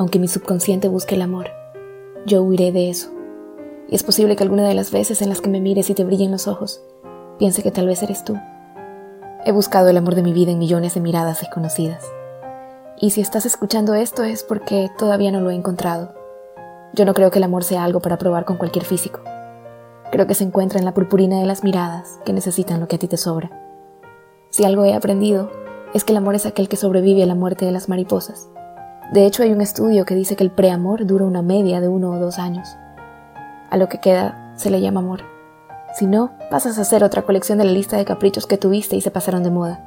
aunque mi subconsciente busque el amor, yo huiré de eso. Y es posible que alguna de las veces en las que me mires y te brillen los ojos, piense que tal vez eres tú. He buscado el amor de mi vida en millones de miradas desconocidas. Y si estás escuchando esto es porque todavía no lo he encontrado. Yo no creo que el amor sea algo para probar con cualquier físico. Creo que se encuentra en la purpurina de las miradas que necesitan lo que a ti te sobra. Si algo he aprendido, es que el amor es aquel que sobrevive a la muerte de las mariposas. De hecho, hay un estudio que dice que el preamor dura una media de uno o dos años. A lo que queda se le llama amor. Si no, pasas a hacer otra colección de la lista de caprichos que tuviste y se pasaron de moda.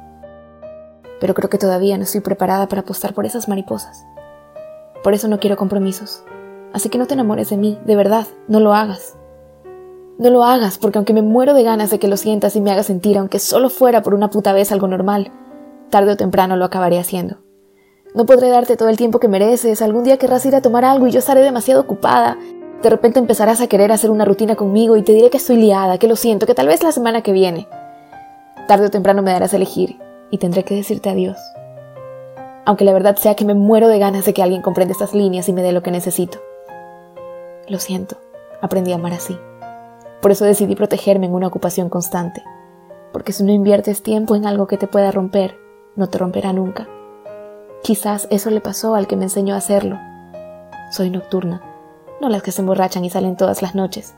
Pero creo que todavía no estoy preparada para apostar por esas mariposas. Por eso no quiero compromisos. Así que no te enamores de mí, de verdad, no lo hagas. No lo hagas, porque aunque me muero de ganas de que lo sientas y me hagas sentir, aunque solo fuera por una puta vez algo normal, tarde o temprano lo acabaré haciendo. No podré darte todo el tiempo que mereces, algún día querrás ir a tomar algo y yo estaré demasiado ocupada. De repente empezarás a querer hacer una rutina conmigo y te diré que estoy liada, que lo siento, que tal vez la semana que viene. Tarde o temprano me darás a elegir y tendré que decirte adiós. Aunque la verdad sea que me muero de ganas de que alguien comprenda estas líneas y me dé lo que necesito. Lo siento, aprendí a amar así. Por eso decidí protegerme en una ocupación constante. Porque si no inviertes tiempo en algo que te pueda romper, no te romperá nunca. Quizás eso le pasó al que me enseñó a hacerlo. Soy nocturna, no las que se emborrachan y salen todas las noches,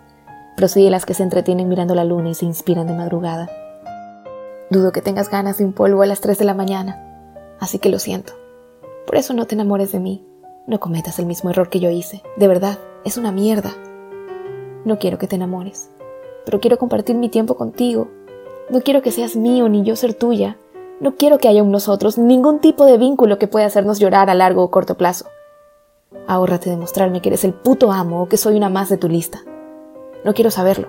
pero las que se entretienen mirando la luna y se inspiran de madrugada. Dudo que tengas ganas de un polvo a las 3 de la mañana, así que lo siento. Por eso no te enamores de mí, no cometas el mismo error que yo hice, de verdad, es una mierda. No quiero que te enamores, pero quiero compartir mi tiempo contigo. No quiero que seas mío ni yo ser tuya. No quiero que haya un nosotros, ningún tipo de vínculo que pueda hacernos llorar a largo o corto plazo. Ahórrate de mostrarme que eres el puto amo o que soy una más de tu lista. No quiero saberlo.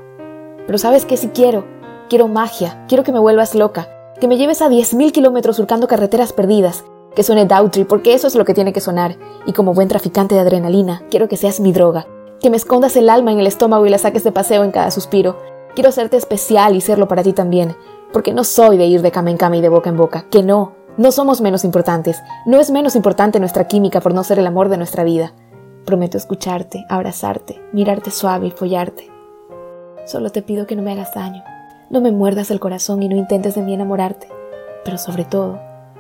Pero sabes que si quiero, quiero magia, quiero que me vuelvas loca, que me lleves a 10.000 kilómetros surcando carreteras perdidas, que suene Dautry porque eso es lo que tiene que sonar, y como buen traficante de adrenalina, quiero que seas mi droga, que me escondas el alma en el estómago y la saques de paseo en cada suspiro. Quiero hacerte especial y serlo para ti también, porque no soy de ir de cama en cama y de boca en boca, que no, no somos menos importantes, no es menos importante nuestra química por no ser el amor de nuestra vida. Prometo escucharte, abrazarte, mirarte suave y follarte. Solo te pido que no me hagas daño, no me muerdas el corazón y no intentes de mí enamorarte, pero sobre todo,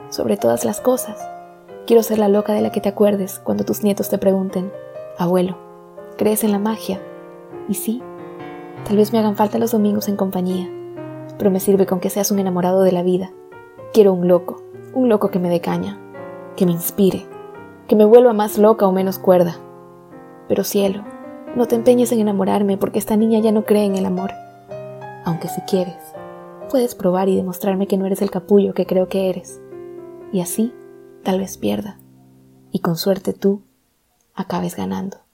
sobre todas las cosas, quiero ser la loca de la que te acuerdes cuando tus nietos te pregunten, abuelo, ¿crees en la magia? Y sí, tal vez me hagan falta los domingos en compañía, pero me sirve con que seas un enamorado de la vida. Quiero un loco, un loco que me dé caña, que me inspire, que me vuelva más loca o menos cuerda. Pero cielo, no te empeñes en enamorarme porque esta niña ya no cree en el amor. Aunque si quieres, puedes probar y demostrarme que no eres el capullo que creo que eres. Y así, tal vez pierda. Y con suerte tú acabes ganando.